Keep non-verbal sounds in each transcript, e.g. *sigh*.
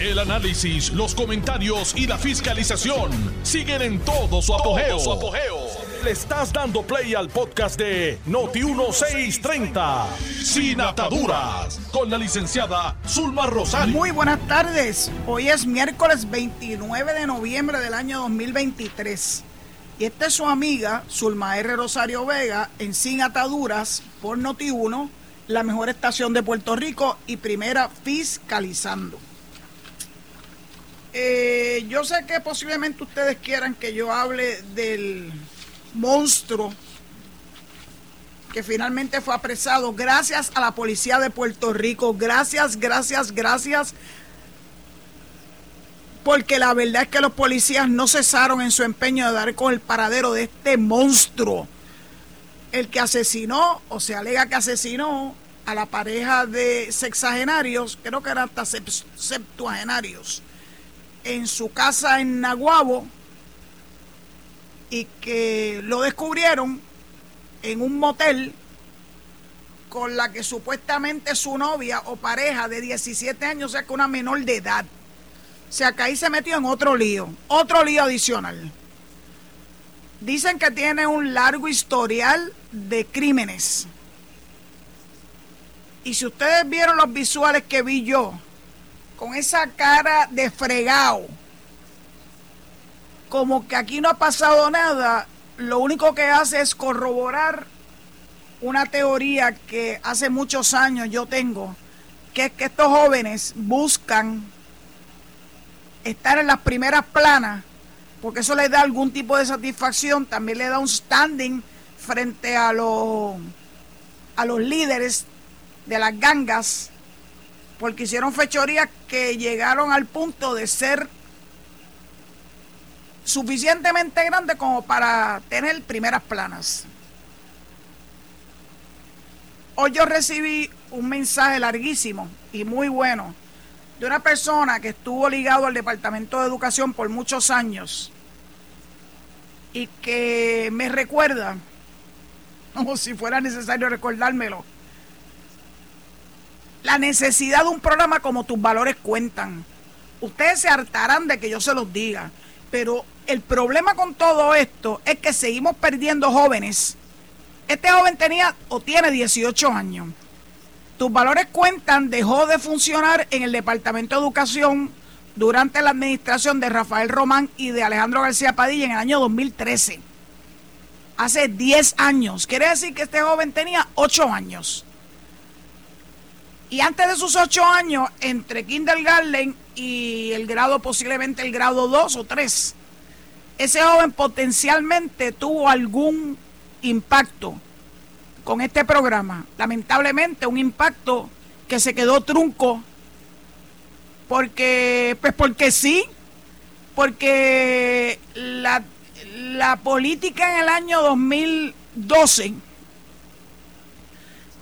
El análisis, los comentarios y la fiscalización siguen en todo su apogeo. Le estás dando play al podcast de Noti1630, Sin Ataduras, con la licenciada Zulma Rosario. Muy buenas tardes. Hoy es miércoles 29 de noviembre del año 2023. Y esta es su amiga Zulma R. Rosario Vega en Sin Ataduras por Noti1 la mejor estación de Puerto Rico y primera fiscalizando. Eh, yo sé que posiblemente ustedes quieran que yo hable del monstruo que finalmente fue apresado gracias a la policía de Puerto Rico. Gracias, gracias, gracias. Porque la verdad es que los policías no cesaron en su empeño de dar con el paradero de este monstruo el que asesinó o se alega que asesinó a la pareja de sexagenarios, creo que eran hasta septuagenarios, en su casa en Naguabo y que lo descubrieron en un motel con la que supuestamente su novia o pareja de 17 años, o sea que una menor de edad. O sea que ahí se metió en otro lío, otro lío adicional. Dicen que tiene un largo historial de crímenes. Y si ustedes vieron los visuales que vi yo, con esa cara de fregado, como que aquí no ha pasado nada, lo único que hace es corroborar una teoría que hace muchos años yo tengo, que es que estos jóvenes buscan estar en las primeras planas porque eso les da algún tipo de satisfacción, también le da un standing frente a los, a los líderes de las gangas, porque hicieron fechorías que llegaron al punto de ser suficientemente grandes como para tener primeras planas. Hoy yo recibí un mensaje larguísimo y muy bueno de una persona que estuvo ligado al Departamento de Educación por muchos años y que me recuerda, como si fuera necesario recordármelo, la necesidad de un programa como tus valores cuentan. Ustedes se hartarán de que yo se los diga, pero el problema con todo esto es que seguimos perdiendo jóvenes. Este joven tenía o tiene 18 años tus valores cuentan dejó de funcionar en el Departamento de Educación durante la administración de Rafael Román y de Alejandro García Padilla en el año 2013. Hace 10 años. Quiere decir que este joven tenía 8 años. Y antes de sus 8 años, entre kindergarten y el grado, posiblemente el grado 2 o 3, ese joven potencialmente tuvo algún impacto con este programa. Lamentablemente un impacto que se quedó trunco porque, pues porque sí, porque la, la política en el año 2012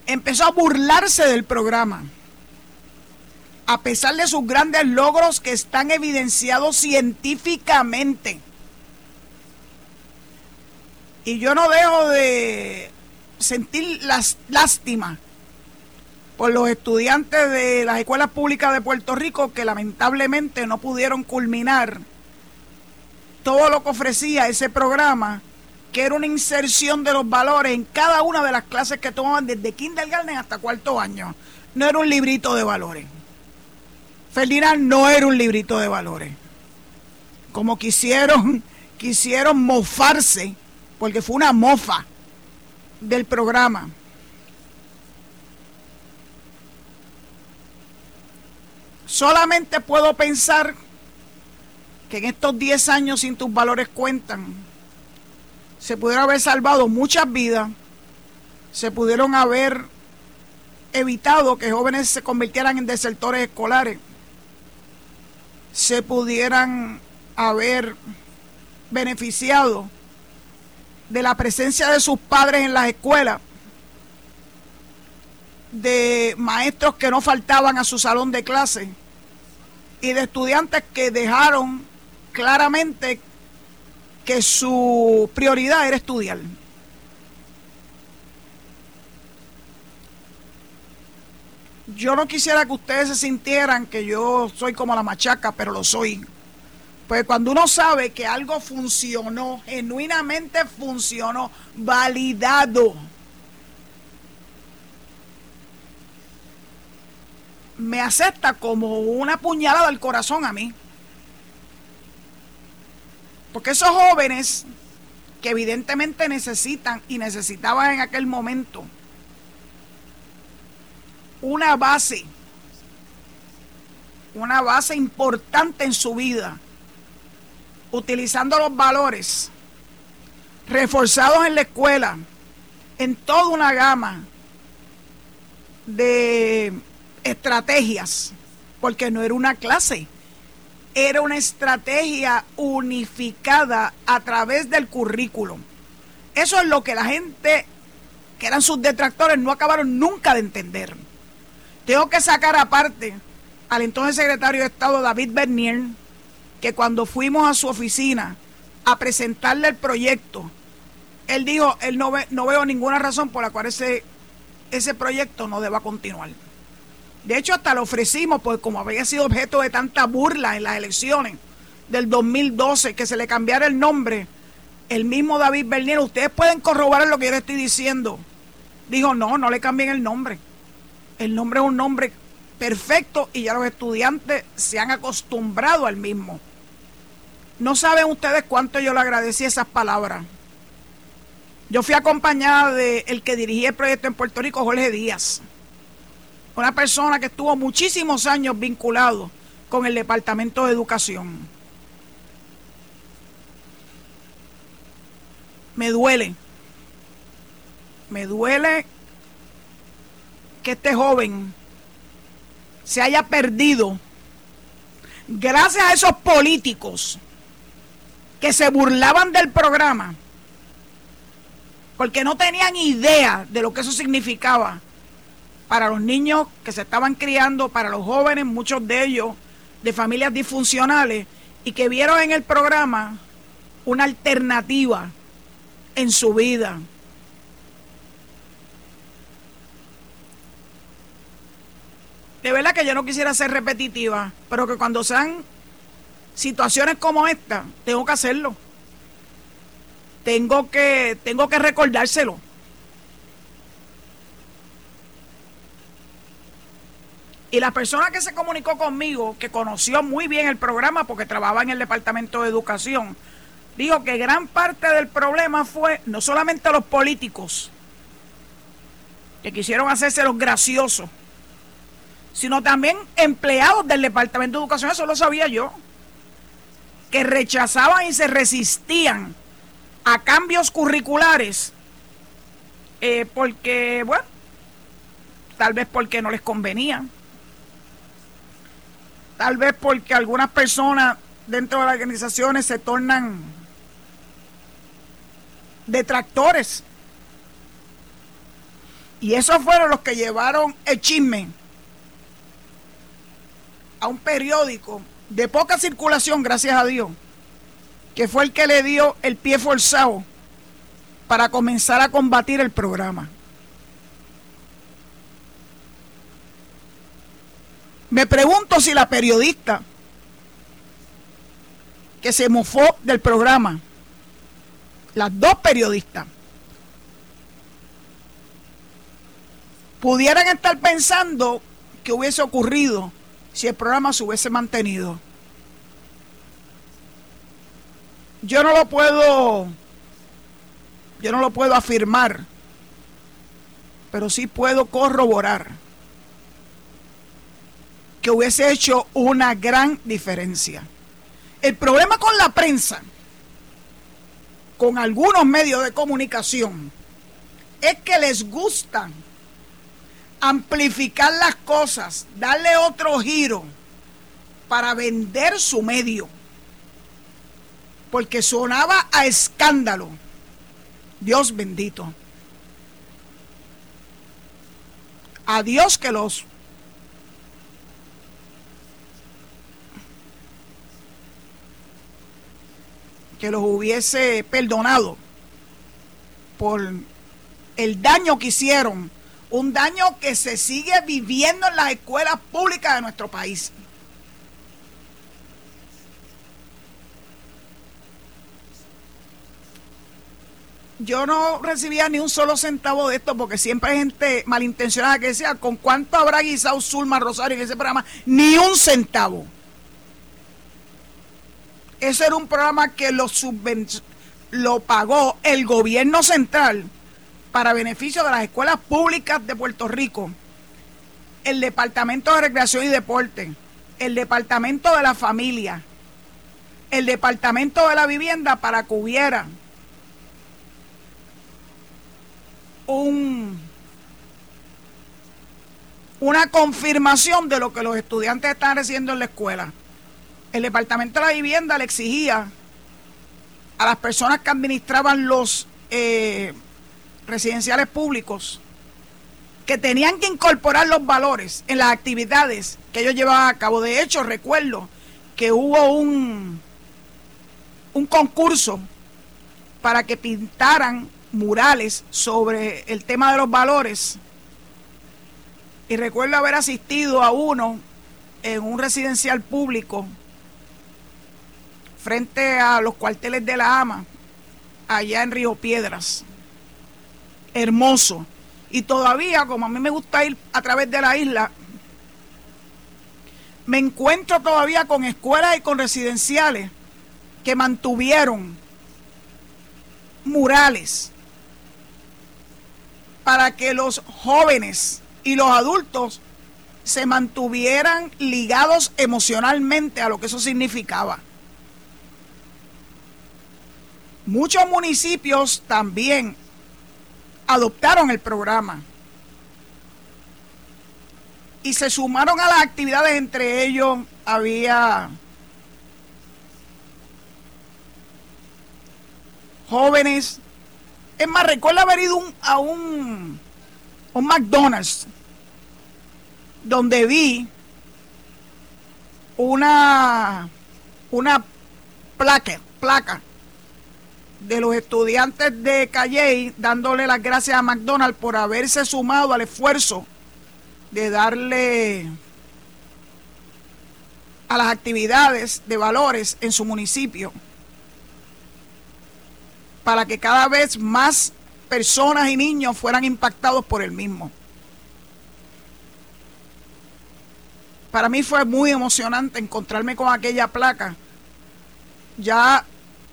empezó a burlarse del programa, a pesar de sus grandes logros que están evidenciados científicamente. Y yo no dejo de sentir las, lástima por los estudiantes de las escuelas públicas de Puerto Rico que lamentablemente no pudieron culminar todo lo que ofrecía ese programa, que era una inserción de los valores en cada una de las clases que tomaban desde kindergarten hasta cuarto año. No era un librito de valores. Ferdinand no era un librito de valores. Como quisieron, *laughs* quisieron mofarse, porque fue una mofa del programa. Solamente puedo pensar que en estos 10 años sin tus valores cuentan, se pudieron haber salvado muchas vidas, se pudieron haber evitado que jóvenes se convirtieran en desertores escolares, se pudieran haber beneficiado de la presencia de sus padres en las escuelas, de maestros que no faltaban a su salón de clase y de estudiantes que dejaron claramente que su prioridad era estudiar. yo no quisiera que ustedes se sintieran que yo soy como la machaca, pero lo soy. Pues cuando uno sabe que algo funcionó, genuinamente funcionó, validado, me acepta como una puñalada al corazón a mí. Porque esos jóvenes que evidentemente necesitan y necesitaban en aquel momento una base, una base importante en su vida, utilizando los valores reforzados en la escuela, en toda una gama de estrategias, porque no era una clase, era una estrategia unificada a través del currículum. Eso es lo que la gente, que eran sus detractores, no acabaron nunca de entender. Tengo que sacar aparte al entonces secretario de Estado David Bernier, que cuando fuimos a su oficina a presentarle el proyecto, él dijo, él no, ve, no veo ninguna razón por la cual ese, ese proyecto no deba continuar. De hecho, hasta lo ofrecimos, pues como había sido objeto de tanta burla en las elecciones del 2012, que se le cambiara el nombre, el mismo David Bernier, ustedes pueden corroborar lo que yo le estoy diciendo. Dijo, no, no le cambien el nombre. El nombre es un nombre perfecto y ya los estudiantes se han acostumbrado al mismo. No saben ustedes cuánto yo le agradecí esas palabras. Yo fui acompañada de el que dirigía el proyecto en Puerto Rico, Jorge Díaz. Una persona que estuvo muchísimos años vinculado con el Departamento de Educación. Me duele. Me duele que este joven se haya perdido gracias a esos políticos que se burlaban del programa porque no tenían idea de lo que eso significaba para los niños que se estaban criando, para los jóvenes, muchos de ellos de familias disfuncionales, y que vieron en el programa una alternativa en su vida. De verdad que yo no quisiera ser repetitiva, pero que cuando sean situaciones como esta, tengo que hacerlo. Tengo que, tengo que recordárselo. Y la persona que se comunicó conmigo, que conoció muy bien el programa porque trabajaba en el Departamento de Educación, dijo que gran parte del problema fue no solamente los políticos, que quisieron hacerse los graciosos, sino también empleados del Departamento de Educación, eso lo sabía yo, que rechazaban y se resistían a cambios curriculares eh, porque, bueno, tal vez porque no les convenía tal vez porque algunas personas dentro de las organizaciones se tornan detractores. Y esos fueron los que llevaron el chisme a un periódico de poca circulación, gracias a Dios, que fue el que le dio el pie forzado para comenzar a combatir el programa. Me pregunto si la periodista que se mofó del programa, las dos periodistas, pudieran estar pensando que hubiese ocurrido si el programa se hubiese mantenido. Yo no lo puedo, yo no lo puedo afirmar, pero sí puedo corroborar que hubiese hecho una gran diferencia. El problema con la prensa, con algunos medios de comunicación, es que les gusta amplificar las cosas, darle otro giro para vender su medio. Porque sonaba a escándalo. Dios bendito. A Dios que los que los hubiese perdonado por el daño que hicieron Un daño que se sigue viviendo en las escuelas públicas de nuestro país. yo no recibía ni un solo centavo de esto porque siempre hay gente malintencionada que decía, ¿con cuánto habrá guisado Zulma Rosario en ese programa? Ni un centavo. Ese era un programa que lo, lo pagó el gobierno central para beneficio de las escuelas públicas de Puerto Rico, el Departamento de Recreación y Deporte, el Departamento de la Familia, el Departamento de la Vivienda para que hubiera un, una confirmación de lo que los estudiantes están recibiendo en la escuela. El Departamento de la Vivienda le exigía a las personas que administraban los eh, residenciales públicos que tenían que incorporar los valores en las actividades que ellos llevaban a cabo. De hecho, recuerdo que hubo un, un concurso para que pintaran murales sobre el tema de los valores. Y recuerdo haber asistido a uno en un residencial público frente a los cuarteles de la AMA, allá en Río Piedras. Hermoso. Y todavía, como a mí me gusta ir a través de la isla, me encuentro todavía con escuelas y con residenciales que mantuvieron murales para que los jóvenes y los adultos se mantuvieran ligados emocionalmente a lo que eso significaba. Muchos municipios también adoptaron el programa y se sumaron a las actividades, entre ellos había jóvenes. Es más, recuerdo haber ido a un, un McDonald's donde vi una, una placa, placa de los estudiantes de Calle dándole las gracias a McDonald's por haberse sumado al esfuerzo de darle a las actividades de valores en su municipio para que cada vez más personas y niños fueran impactados por el mismo. Para mí fue muy emocionante encontrarme con aquella placa. Ya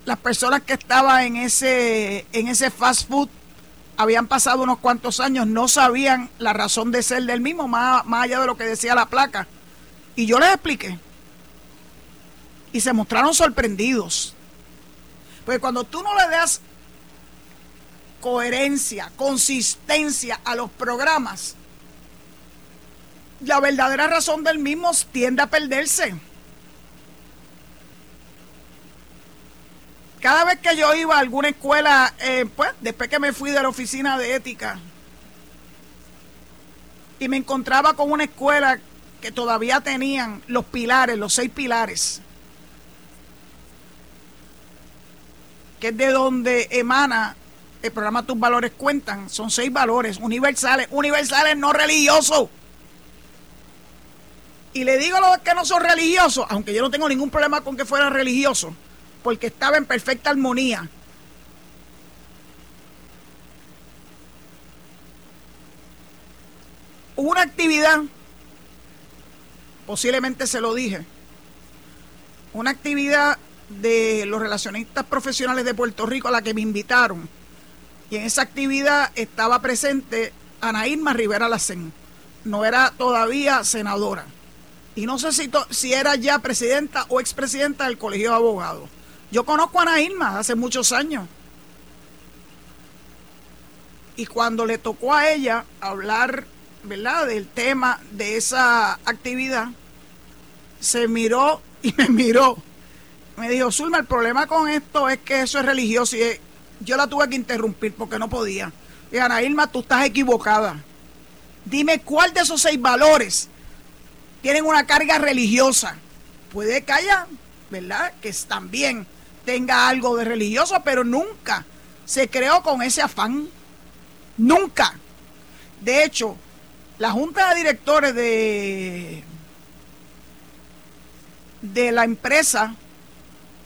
las personas que estaban en ese, en ese fast food habían pasado unos cuantos años, no sabían la razón de ser del mismo, más, más allá de lo que decía la placa. Y yo les expliqué. Y se mostraron sorprendidos. Porque cuando tú no le das coherencia, consistencia a los programas, la verdadera razón del mismo tiende a perderse. Cada vez que yo iba a alguna escuela, eh, pues después que me fui de la oficina de ética y me encontraba con una escuela que todavía tenían los pilares, los seis pilares, que es de donde emana el programa Tus Valores Cuentan. Son seis valores universales, universales no religiosos. Y le digo a los que no son religiosos, aunque yo no tengo ningún problema con que fueran religiosos, porque estaba en perfecta armonía. una actividad, posiblemente se lo dije, una actividad de los relacionistas profesionales de Puerto Rico a la que me invitaron. Y en esa actividad estaba presente Ana Irma Rivera Lacén. No era todavía senadora. Y no sé si, si era ya presidenta o expresidenta del Colegio de Abogados. Yo conozco a Ana Irma hace muchos años. Y cuando le tocó a ella hablar, ¿verdad?, del tema de esa actividad, se miró y me miró me dijo, Zulma, el problema con esto es que eso es religioso y yo la tuve que interrumpir porque no podía. Y Ana Irma, tú estás equivocada. Dime cuál de esos seis valores tienen una carga religiosa. Puede que haya, ¿verdad? Que también tenga algo de religioso, pero nunca se creó con ese afán. Nunca. De hecho, la junta de directores de, de la empresa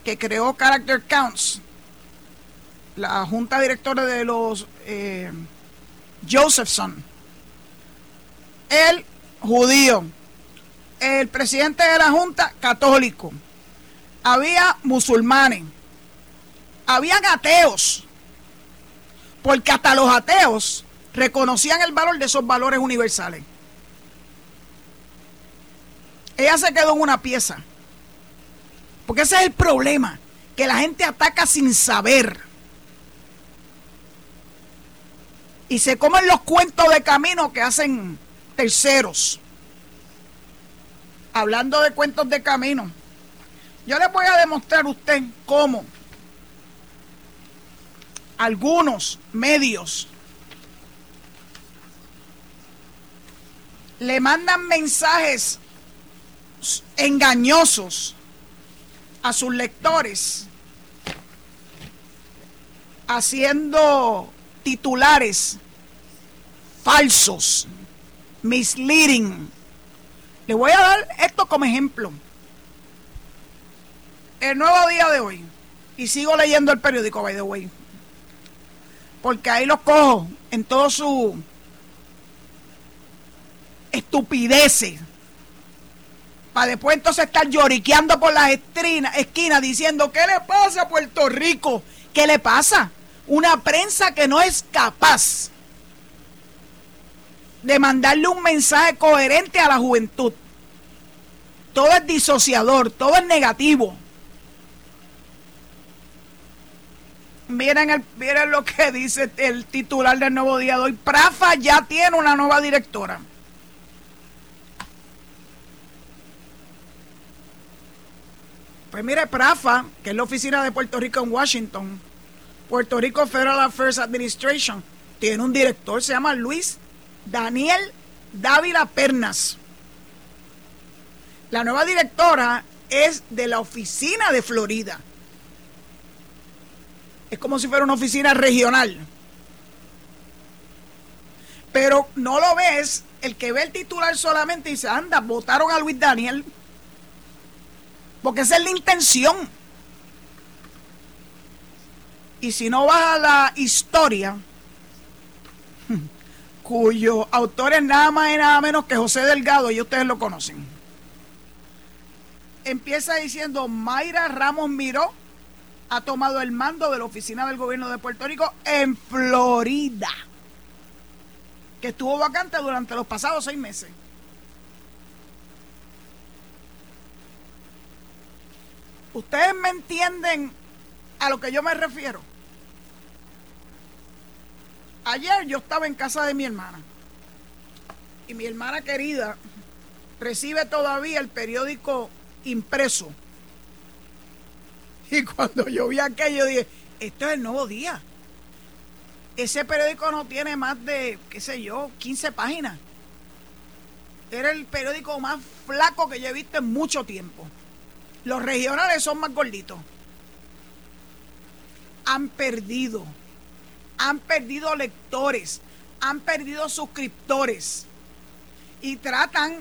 que creó Character Counts, la junta directora de los eh, Josephson, el judío, el presidente de la junta católico, había musulmanes, había ateos, porque hasta los ateos reconocían el valor de esos valores universales. Ella se quedó en una pieza. Porque ese es el problema, que la gente ataca sin saber. Y se comen los cuentos de camino que hacen terceros. Hablando de cuentos de camino, yo les voy a demostrar a usted cómo algunos medios le mandan mensajes engañosos a sus lectores, haciendo titulares falsos, misleading. Le voy a dar esto como ejemplo. El nuevo día de hoy, y sigo leyendo el periódico, by the way, porque ahí los cojo en todo su estupideces. Para después entonces estar lloriqueando por las esquinas diciendo, ¿qué le pasa a Puerto Rico? ¿Qué le pasa? Una prensa que no es capaz de mandarle un mensaje coherente a la juventud. Todo es disociador, todo es negativo. Miren, el, miren lo que dice el titular del Nuevo Día de hoy. Prafa ya tiene una nueva directora. Pues mire, Prafa, que es la oficina de Puerto Rico en Washington, Puerto Rico Federal Affairs Administration, tiene un director, se llama Luis Daniel Dávila Pernas. La nueva directora es de la oficina de Florida. Es como si fuera una oficina regional. Pero no lo ves, el que ve el titular solamente dice, anda, votaron a Luis Daniel. Porque esa es la intención. Y si no vas a la historia, *laughs* cuyo autor es nada más y nada menos que José Delgado, y ustedes lo conocen. Empieza diciendo, Mayra Ramos Miró ha tomado el mando de la oficina del gobierno de Puerto Rico en Florida, que estuvo vacante durante los pasados seis meses. ¿Ustedes me entienden a lo que yo me refiero? Ayer yo estaba en casa de mi hermana y mi hermana querida recibe todavía el periódico impreso. *laughs* Y cuando yo vi aquello dije, esto es el nuevo día. Ese periódico no tiene más de, qué sé yo, 15 páginas. Era el periódico más flaco que yo he visto en mucho tiempo. Los regionales son más gorditos. Han perdido. Han perdido lectores. Han perdido suscriptores. Y tratan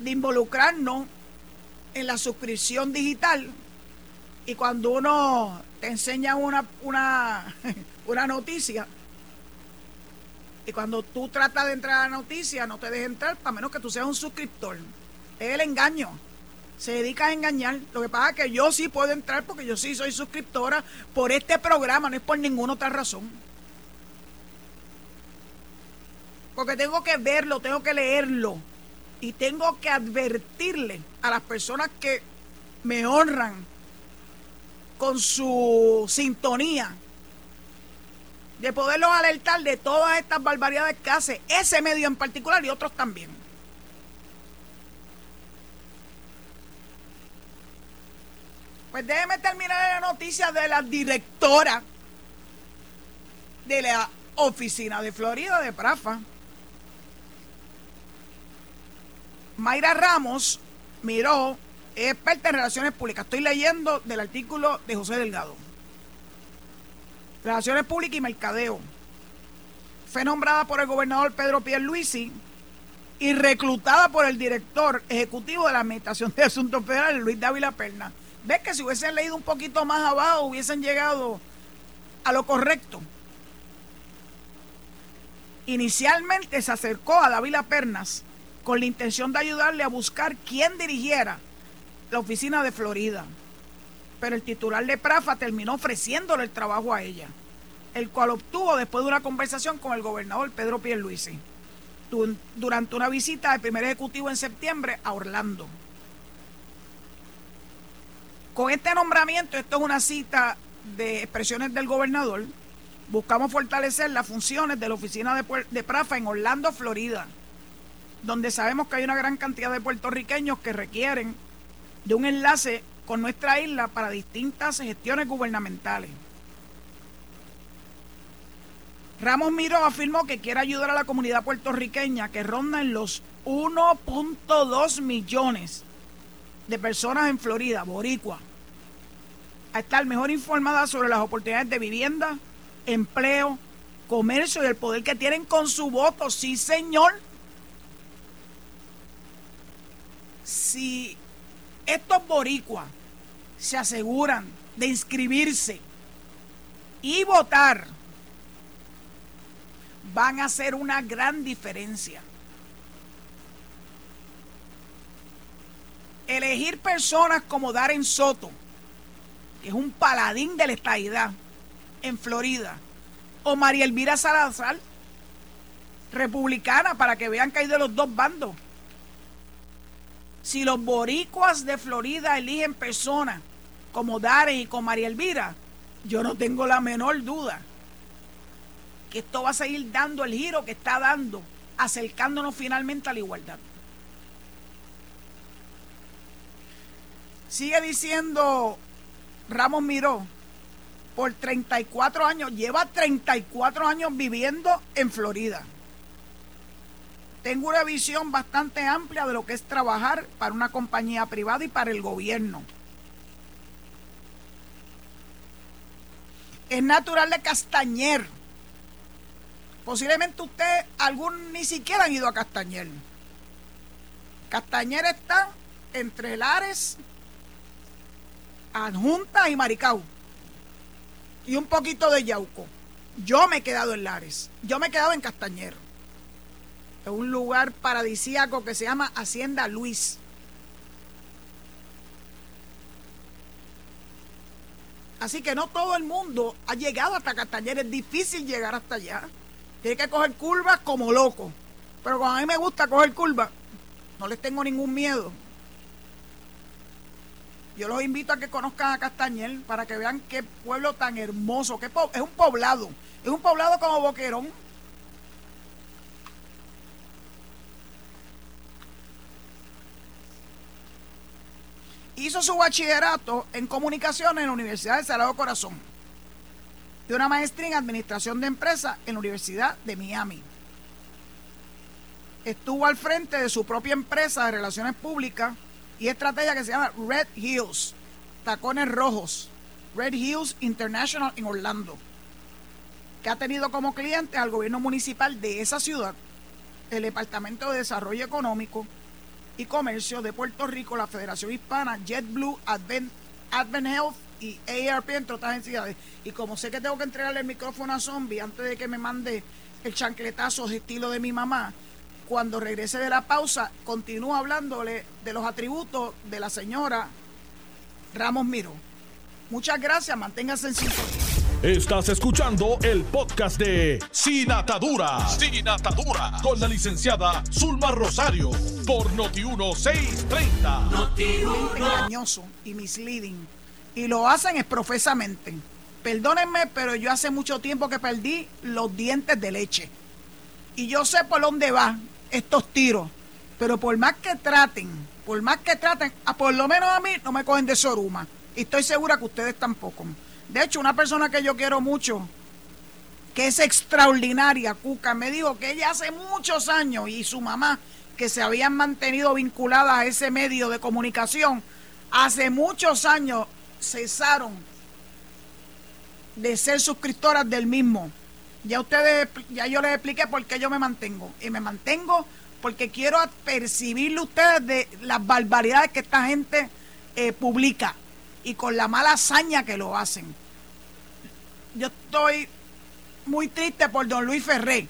de involucrarnos en la suscripción digital. Y cuando uno te enseña una, una, *laughs* una noticia, y cuando tú tratas de entrar a la noticia, no te dejes entrar, para menos que tú seas un suscriptor. Es el engaño se dedica a engañar. Lo que pasa es que yo sí puedo entrar porque yo sí soy suscriptora por este programa, no es por ninguna otra razón. Porque tengo que verlo, tengo que leerlo y tengo que advertirle a las personas que me honran con su sintonía de poderlos alertar de todas estas barbaridades que hace ese medio en particular y otros también. Pues déjeme terminar la noticia de la directora de la oficina de Florida de Prafa. Mayra Ramos miró, es experta en relaciones públicas. Estoy leyendo del artículo de José Delgado. Relaciones públicas y mercadeo. fue nombrada por el gobernador Pedro Pierluisi y reclutada por el director ejecutivo de la Administración de Asuntos Federales, Luis Dávila Perna. ¿Ves que si hubiesen leído un poquito más abajo hubiesen llegado a lo correcto? Inicialmente se acercó a Dávila Pernas con la intención de ayudarle a buscar quién dirigiera la oficina de Florida. Pero el titular de Prafa terminó ofreciéndole el trabajo a ella, el cual obtuvo después de una conversación con el gobernador Pedro Pierluisi durante una visita del primer ejecutivo en septiembre a Orlando. Con este nombramiento, esto es una cita de expresiones del gobernador, buscamos fortalecer las funciones de la oficina de, de Prafa en Orlando, Florida, donde sabemos que hay una gran cantidad de puertorriqueños que requieren de un enlace con nuestra isla para distintas gestiones gubernamentales. Ramos Miró afirmó que quiere ayudar a la comunidad puertorriqueña que ronda en los 1.2 millones de personas en Florida, Boricua, a estar mejor informada sobre las oportunidades de vivienda, empleo, comercio y el poder que tienen con su voto. Sí, señor. Si estos boricuas se aseguran de inscribirse y votar, van a hacer una gran diferencia. Elegir personas como Darren Soto, que es un paladín de la estadidad en Florida, o María Elvira Salazar, republicana, para que vean que hay de los dos bandos. Si los boricuas de Florida eligen personas como Darren y como María Elvira, yo no tengo la menor duda que esto va a seguir dando el giro que está dando, acercándonos finalmente a la igualdad. Sigue diciendo Ramos Miró, por 34 años, lleva 34 años viviendo en Florida. Tengo una visión bastante amplia de lo que es trabajar para una compañía privada y para el gobierno. Es natural de Castañer Posiblemente usted, algún ni siquiera han ido a Castañer. Castañer está entre Lares, Adjunta y Maricao. Y un poquito de Yauco. Yo me he quedado en Lares. Yo me he quedado en Castañer. Es un lugar paradisíaco que se llama Hacienda Luis. Así que no todo el mundo ha llegado hasta Castañer. Es difícil llegar hasta allá. Tiene que coger curvas como loco. Pero cuando a mí me gusta coger curvas, no les tengo ningún miedo. Yo los invito a que conozcan a Castañel para que vean qué pueblo tan hermoso. Qué es un poblado. Es un poblado como Boquerón. Hizo su bachillerato en comunicaciones en la Universidad de Sagrado Corazón de una maestría en Administración de Empresas en la Universidad de Miami. Estuvo al frente de su propia empresa de relaciones públicas y estrategia que se llama Red Hills, Tacones Rojos, Red Hills International en Orlando, que ha tenido como cliente al gobierno municipal de esa ciudad, el Departamento de Desarrollo Económico Comercio de Puerto Rico, la Federación Hispana, JetBlue, Advent, Advent Health y ARP, entre otras entidades. Y como sé que tengo que entregarle el micrófono a Zombie antes de que me mande el chancletazo de estilo de mi mamá, cuando regrese de la pausa, continúo hablándole de los atributos de la señora Ramos Miro. Muchas gracias, manténgase en sintonía. Estás escuchando el podcast de Sin Atadura. Sin Atadura. Con la licenciada Zulma Rosario. Por Noti1630. Noti1. Engañoso y misleading y lo hacen exprofesamente. Perdónenme, pero yo hace mucho tiempo que perdí los dientes de leche. Y yo sé por dónde van estos tiros. Pero por más que traten, por más que traten, a por lo menos a mí no me cogen de soruma. Y estoy segura que ustedes tampoco. De hecho, una persona que yo quiero mucho, que es extraordinaria, Cuca, me dijo que ella hace muchos años y su mamá, que se habían mantenido vinculadas a ese medio de comunicación, hace muchos años cesaron de ser suscriptoras del mismo Ya ustedes, ya yo les expliqué por qué yo me mantengo. Y me mantengo porque quiero percibirle ustedes de las barbaridades que esta gente eh, publica y con la mala hazaña que lo hacen. Yo estoy muy triste por don Luis Ferré,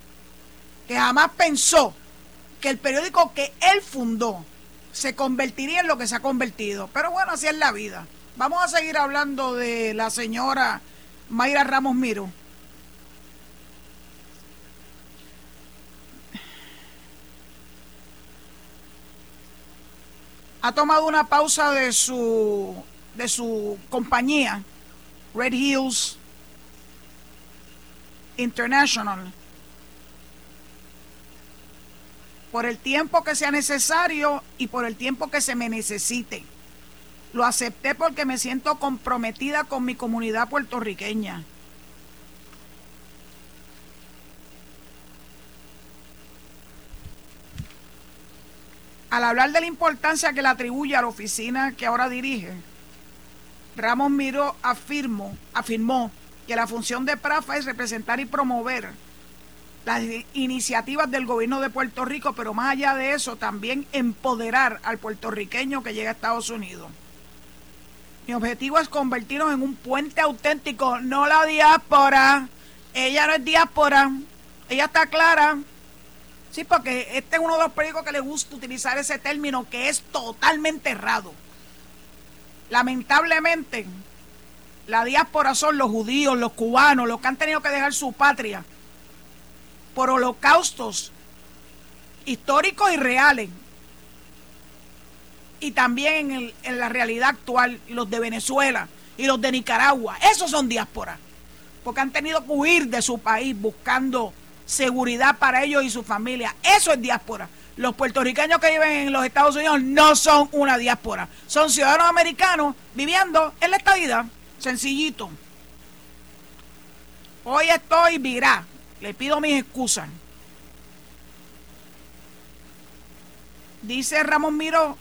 que jamás pensó que el periódico que él fundó se convertiría en lo que se ha convertido. Pero bueno, así es la vida. Vamos a seguir hablando de la señora Mayra Ramos Miro. Ha tomado una pausa de su de su compañía Red Hills International por el tiempo que sea necesario y por el tiempo que se me necesite. Lo acepté porque me siento comprometida con mi comunidad puertorriqueña. Al hablar de la importancia que le atribuye a la oficina que ahora dirige, Ramos Miro afirmó, afirmó que la función de PRAFA es representar y promover las iniciativas del gobierno de Puerto Rico, pero más allá de eso, también empoderar al puertorriqueño que llega a Estados Unidos. Mi objetivo es convertirnos en un puente auténtico, no la diáspora. Ella no es diáspora, ella está clara. Sí, porque este es uno de los periódicos que le gusta utilizar ese término que es totalmente errado. Lamentablemente, la diáspora son los judíos, los cubanos, los que han tenido que dejar su patria por holocaustos históricos y reales. Y también en, la realidad actual, los de Venezuela y los de Nicaragua. Esos son diáspora. Porque han tenido que huir de su país buscando seguridad para ellos y su familia. Eso es diáspora. Los puertorriqueños que viven en los Estados Unidos no son una diáspora, son ciudadanos americanos viviendo en la estadidad, sencillito. Hoy estoy virá, le pido mis excusas. Dice Ramón Miró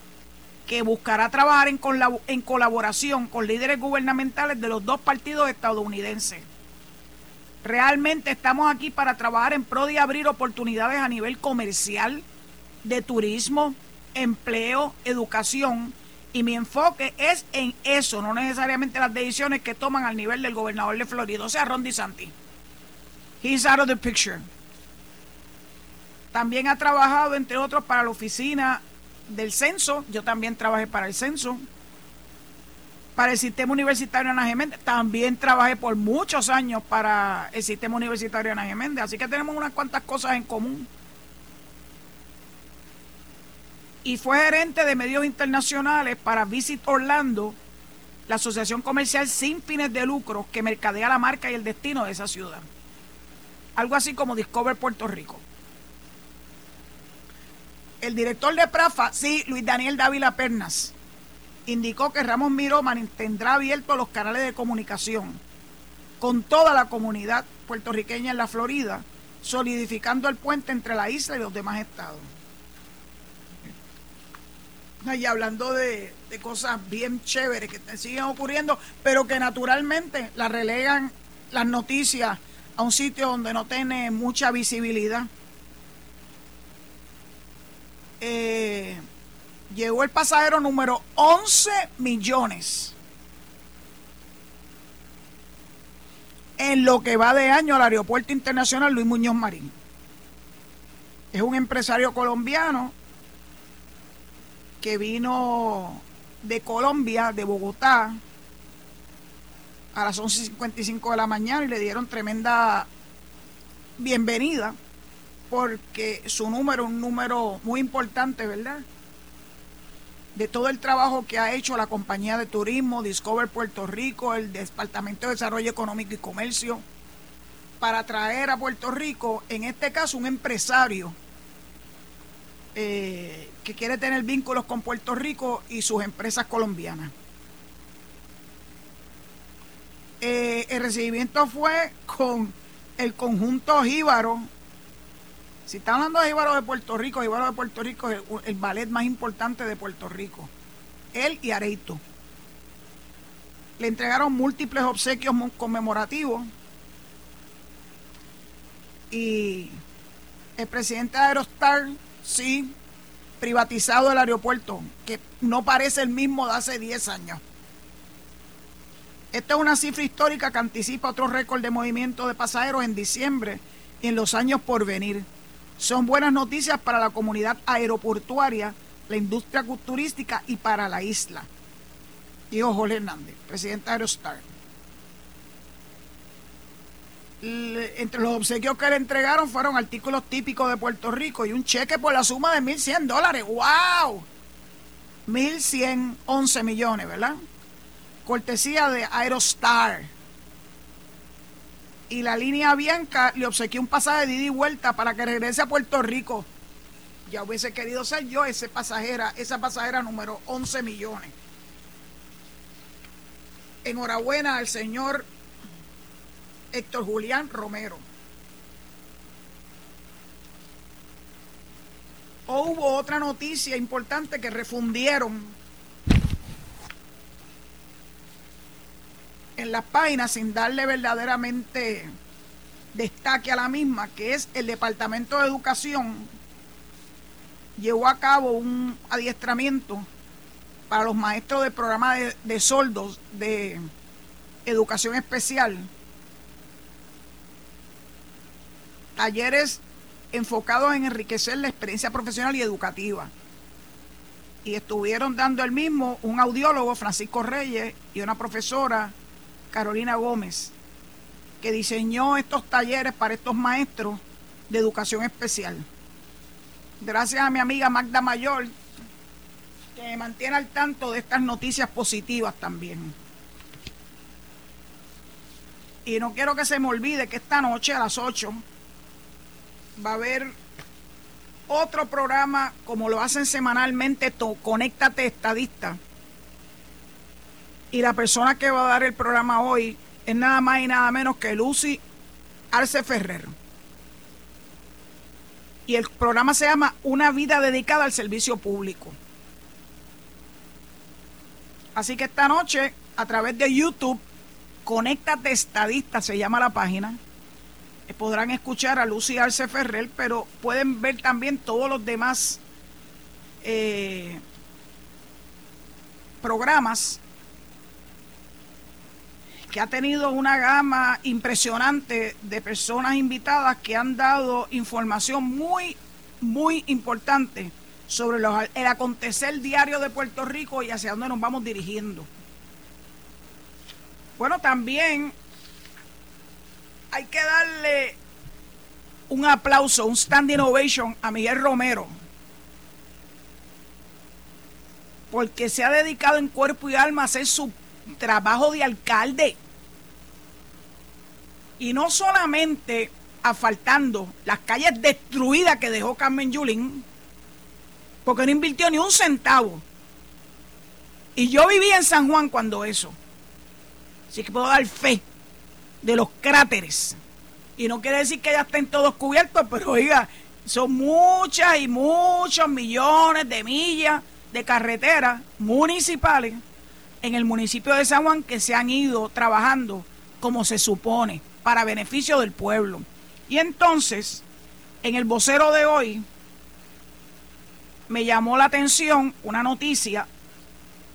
que buscará trabajar en, en colaboración con líderes gubernamentales de los dos partidos estadounidenses. Realmente estamos aquí para trabajar en pro de abrir oportunidades a nivel comercial, de turismo, empleo, educación. Y mi enfoque es en eso, no necesariamente las decisiones que toman al nivel del gobernador de Florida, o sea, Ron DeSantis. He's out of the picture. También ha trabajado, entre otros, para la oficina del censo. Yo también trabajé para el censo. Para el sistema universitario Ana Geméndez. También trabajé por muchos años para el sistema universitario Ana Geméndez. Así que tenemos unas cuantas cosas en común. Y fue gerente de medios internacionales para Visit Orlando, la asociación comercial sin fines de lucro que mercadea la marca y el destino de esa ciudad. Algo así como Discover Puerto Rico. El director de Prafa, sí, Luis Daniel Dávila Pernas, indicó que Ramos Miró mantendrá abiertos los canales de comunicación con toda la comunidad puertorriqueña en la Florida, solidificando el puente entre la isla y los demás estados y hablando de, cosas bien chéveres que siguen ocurriendo, pero que naturalmente la relegan las noticias a un sitio donde no tiene mucha visibilidad. Eh, llegó el pasajero número 11 millones. En lo que va de año al Aeropuerto Internacional Luis Muñoz Marín. Es un empresario colombiano que vino de Colombia, de Bogotá, a las 11.55 de la mañana y le dieron tremenda bienvenida porque su número un número muy importante, ¿verdad? De todo el trabajo que ha hecho la compañía de turismo, Discover Puerto Rico, el Departamento de Desarrollo Económico y Comercio, para traer a Puerto Rico, en este caso, un empresario eh, que quiere tener vínculos con Puerto Rico y sus empresas colombianas. Eh, el recibimiento fue con el conjunto Jíbaro. Si está hablando de Jíbaro de Puerto Rico, Jíbaro de Puerto Rico es el, ballet más importante de Puerto Rico. Él y Areito. Le entregaron múltiples obsequios conmemorativos Y el presidente de Aerostar, sí, privatizado el aeropuerto, que no parece el mismo de hace 10 años. Esta es una cifra histórica que anticipa otro récord de movimiento de pasajeros en diciembre y en los años por venir. Son buenas noticias para la comunidad aeroportuaria, la industria turística y para la isla. Dijo Jorge Hernández, presidente de Aerostar. Entre los obsequios que le entregaron fueron artículos típicos de Puerto Rico y un cheque por la suma de 1.100 dólares. ¡Wow! 1.111 millones, ¿verdad? Cortesía de Aerostar. Y la línea Bianca le obsequió un pasaje de ida y vuelta para que regrese a Puerto Rico. Ya hubiese querido ser yo ese pasajera, esa pasajera número 11 millones. Enhorabuena al señor Héctor Julián Romero. hubo otra noticia importante que refundieron en las páginas sin darle verdaderamente destaque a la misma, que es el Departamento de Educación llevó a cabo un adiestramiento para los maestros del programa de, de soldos de educación especial talleres enfocados en enriquecer la experiencia profesional y educativa. Y estuvieron dando el mismo un audiólogo, Francisco Reyes, y una profesora, Carolina Gómez, que diseñó estos talleres para estos maestros de educación especial. Gracias a mi amiga Magda Mayor, que me mantiene al tanto de estas noticias positivas también. Y no quiero que se me olvide que esta noche a las 8 va a haber otro programa como lo hacen semanalmente, Conéctate Estadista. Y la persona que va a dar el programa hoy es nada más y nada menos que Lucy Arce Ferrer. Y el programa se llama Una vida dedicada al servicio público. Así que esta noche, a través de YouTube, Conéctate Estadista se llama la página podrán escuchar a Lucy Arce Ferrer, pero pueden ver también todos los demás eh, programas que ha tenido una gama impresionante de personas invitadas que han dado información muy, muy importante sobre el acontecer diario de Puerto Rico y hacia dónde nos vamos dirigiendo. Bueno, también hay que darle un aplauso, un standing ovation a Miguel Romero. Porque se ha dedicado en cuerpo y alma a hacer su trabajo de alcalde. Y no solamente asfaltando las calles destruidas que dejó Carmen Yulín, porque no invirtió ni un centavo. Y yo viví en San Juan cuando eso. Así que puedo dar fe de los cráteres. Y no quiere decir que ya estén todos cubiertos, pero oiga, son muchas y muchos millones de millas de carreteras municipales en el municipio de San Juan que se han ido trabajando como se supone, para beneficio del pueblo. Y entonces, en el vocero de hoy, me llamó la atención una noticia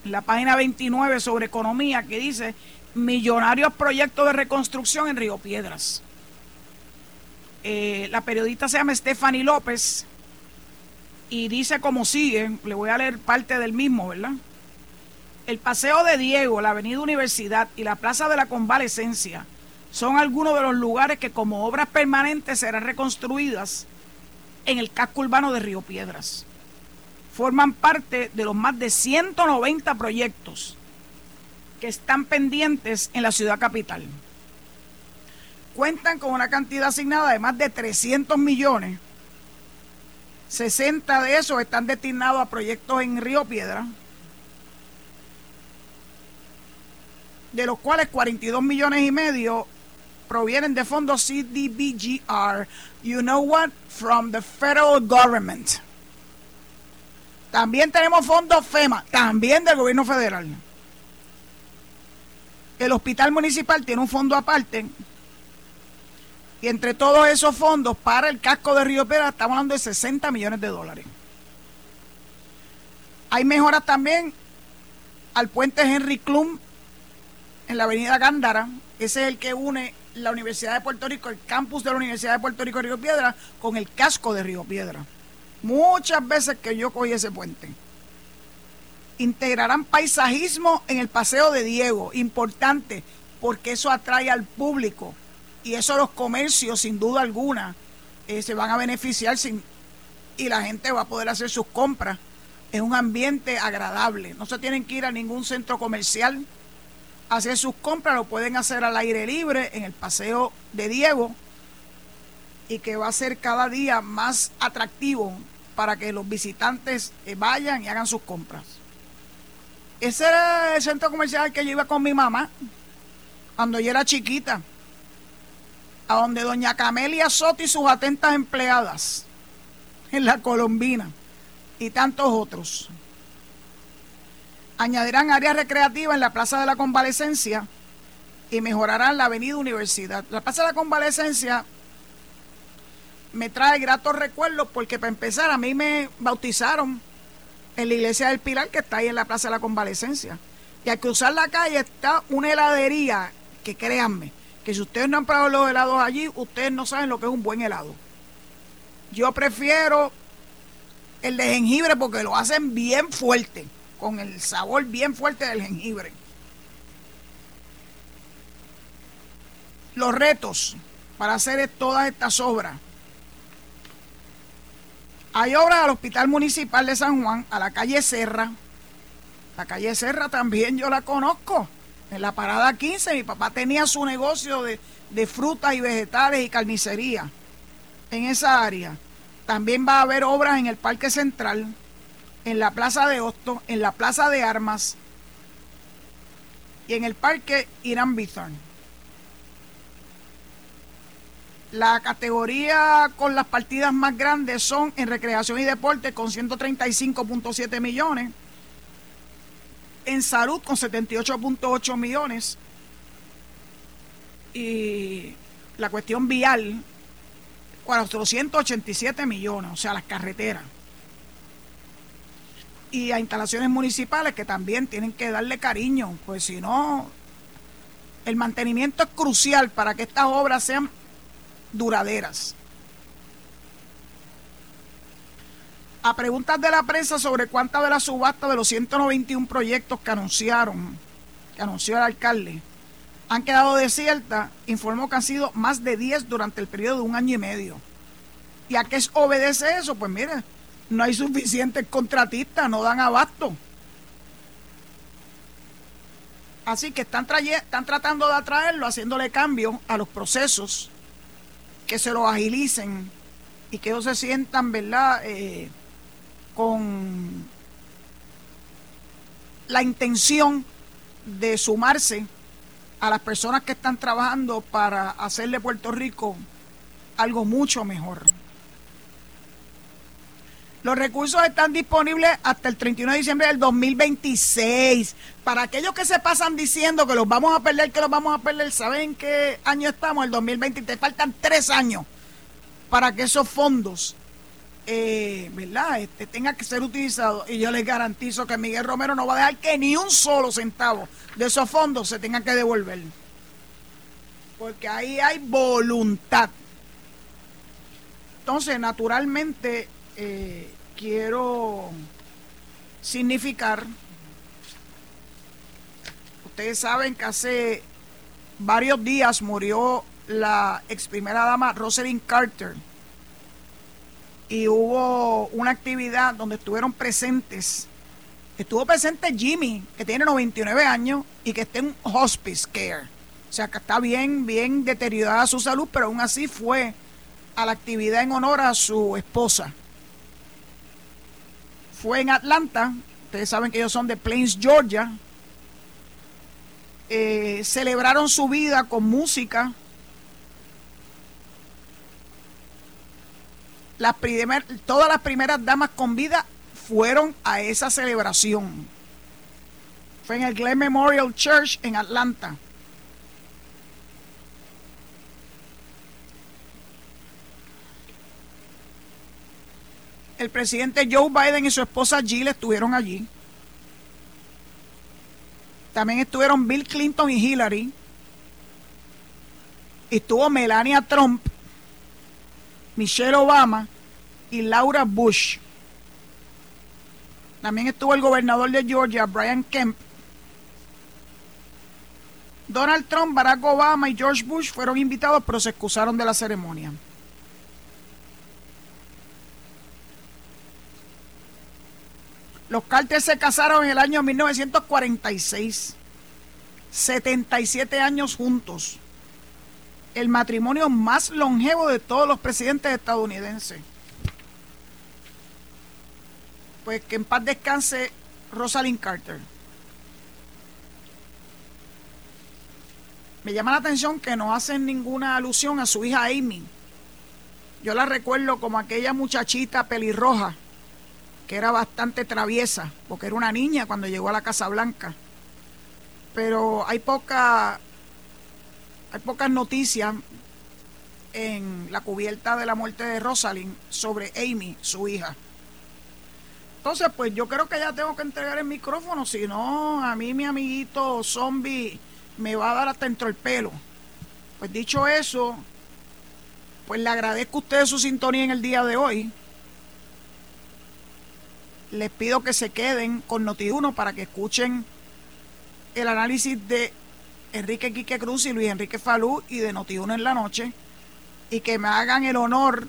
en la página 29 sobre economía que dice millonarios proyectos de reconstrucción en Río Piedras. Eh, la periodista se llama Stephanie López y dice como sigue, le voy a leer parte del mismo, ¿verdad? El Paseo de Diego, la Avenida Universidad y la Plaza de la Convalecencia son algunos de los lugares que como obras permanentes serán reconstruidas en el casco urbano de Río Piedras. Forman parte de los más de 190 proyectos que están pendientes en la ciudad capital. Cuentan con una cantidad asignada de más de 300 millones. 60 de esos están destinados a proyectos en Río Piedra, de los cuales 42 millones y medio provienen de fondos CDBGR, you know what, from the federal government. También tenemos fondos FEMA, también del gobierno federal. El hospital municipal tiene un fondo aparte Y entre todos esos fondos para el casco de Río Piedra estamos hablando de 60 millones de dólares. Hay mejoras también al puente Henry Klum en la avenida Gándara. Ese es el que une la Universidad de Puerto Rico, el campus de la Universidad de Puerto Rico Río Piedra, con el casco de Río Piedra. Muchas veces que yo cogí ese puente. Integrarán paisajismo en el paseo de Diego, importante, porque eso atrae al público y eso los comercios, sin duda alguna, eh, se van a beneficiar sin, y la gente va a poder hacer sus compras en un ambiente agradable. No se tienen que ir a ningún centro comercial a hacer sus compras, lo pueden hacer al aire libre en el paseo de Diego y que va a ser cada día más atractivo para que los visitantes eh, vayan y hagan sus compras. Ese era el centro comercial que yo iba con mi mamá cuando yo era chiquita, a donde doña Camelia Soto y sus atentas empleadas en la Colombina y tantos otros. Añadirán áreas recreativas en la Plaza de la Convalecencia y mejorarán la Avenida Universidad. La Plaza de la Convalecencia me trae gratos recuerdos porque para empezar a mí me bautizaron en la iglesia del Pilar que está ahí en la Plaza de la Convalecencia. Y al cruzar la calle está una heladería que créanme, que si ustedes no han probado los helados allí, ustedes no saben lo que es un buen helado. Yo prefiero el de jengibre porque lo hacen bien fuerte, con el sabor bien fuerte del jengibre. Los retos para hacer todas estas obras. Hay obras al Hospital Municipal de San Juan, a la calle Serra. La calle Serra también yo la conozco. En la parada 15 mi papá tenía su negocio de, de frutas y vegetales y carnicería en esa área. También va a haber obras en el Parque Central, en la Plaza de Hosto, en la Plaza de Armas y en el Parque Irán Bithorn. La categoría con las partidas más grandes son en recreación y deporte con 135.7 millones, en salud con 78.8 millones y la cuestión vial 487 millones, o sea, las carreteras. Y a instalaciones municipales que también tienen que darle cariño, pues si no, el mantenimiento es crucial para que estas obras sean duraderas. A preguntas de la prensa sobre cuántas de la subasta de los 191 proyectos que anunciaron, que anunció el alcalde, han quedado desiertas, informó que han sido más de 10 durante el periodo de un año y medio. ¿Y a qué obedece eso? Pues mire, no hay suficientes contratistas, no dan abasto. Así que están, están tratando de atraerlo, haciéndole cambio a los procesos, que se los agilicen y que ellos se sientan, ¿verdad?, eh, con la intención de sumarse a las personas que están trabajando para hacerle Puerto Rico algo mucho mejor. Los recursos están disponibles hasta el 31 de diciembre del 2026. Para aquellos que se pasan diciendo que los vamos a perder, que los vamos a perder, ¿saben qué año estamos? El 2023. Faltan tres años para que esos fondos, eh, ¿verdad? Este, tengan que ser utilizados. Y yo les garantizo que Miguel Romero no va a dejar que ni un solo centavo de esos fondos se tenga que devolver. Porque ahí hay voluntad. Entonces, naturalmente, eh, quiero significar, ustedes saben que hace varios días murió la ex primera dama Rosalind Carter y hubo una actividad donde estuvieron presentes Estuvo presente Jimmy, que tiene 99 años y que está en hospice care. O sea, que está bien, bien deteriorada su salud, pero aún así fue a la actividad en honor a su esposa. Fue en Atlanta, ustedes saben que ellos son de Plains, Georgia. Eh, celebraron su vida con música. Las todas las primeras damas con vida fueron a esa celebración. Fue en el Glen Memorial Church en Atlanta. El presidente Joe Biden y su esposa Jill estuvieron allí. También estuvieron Bill Clinton y Hillary. Estuvo Melania Trump, Michelle Obama y Laura Bush. También estuvo el gobernador de Georgia, Brian Kemp. Donald Trump, Barack Obama y George Bush fueron invitados, pero se excusaron de la ceremonia. Los Carter se casaron en el año 1946. 77 años juntos. El matrimonio más longevo de todos los presidentes estadounidenses. Pues que en paz descanse Rosalind Carter. Me llama la atención que no hacen ninguna alusión a su hija Amy. Yo la recuerdo como aquella muchachita pelirroja que era bastante traviesa, porque era una niña cuando llegó a la Casa Blanca. Pero hay poca hay pocas noticias en la cubierta de la muerte de Rosalind sobre Amy, su hija. Entonces, pues yo creo que ya tengo que entregar el micrófono, si no, a mí mi amiguito zombie me va a dar hasta dentro el pelo. Pues dicho eso, pues le agradezco a ustedes su sintonía en el día de hoy les pido que se queden con Noti1 para que escuchen el análisis de Enrique Quique Cruz y Luis Enrique Falú y de Noti1 en la noche y que me hagan el honor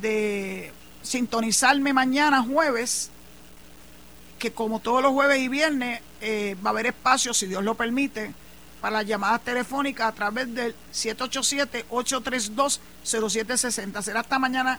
de sintonizarme mañana jueves que como todos los jueves y viernes eh, va a haber espacio, si Dios lo permite, para las llamadas telefónicas a través del 787-832-0760. Será hasta mañana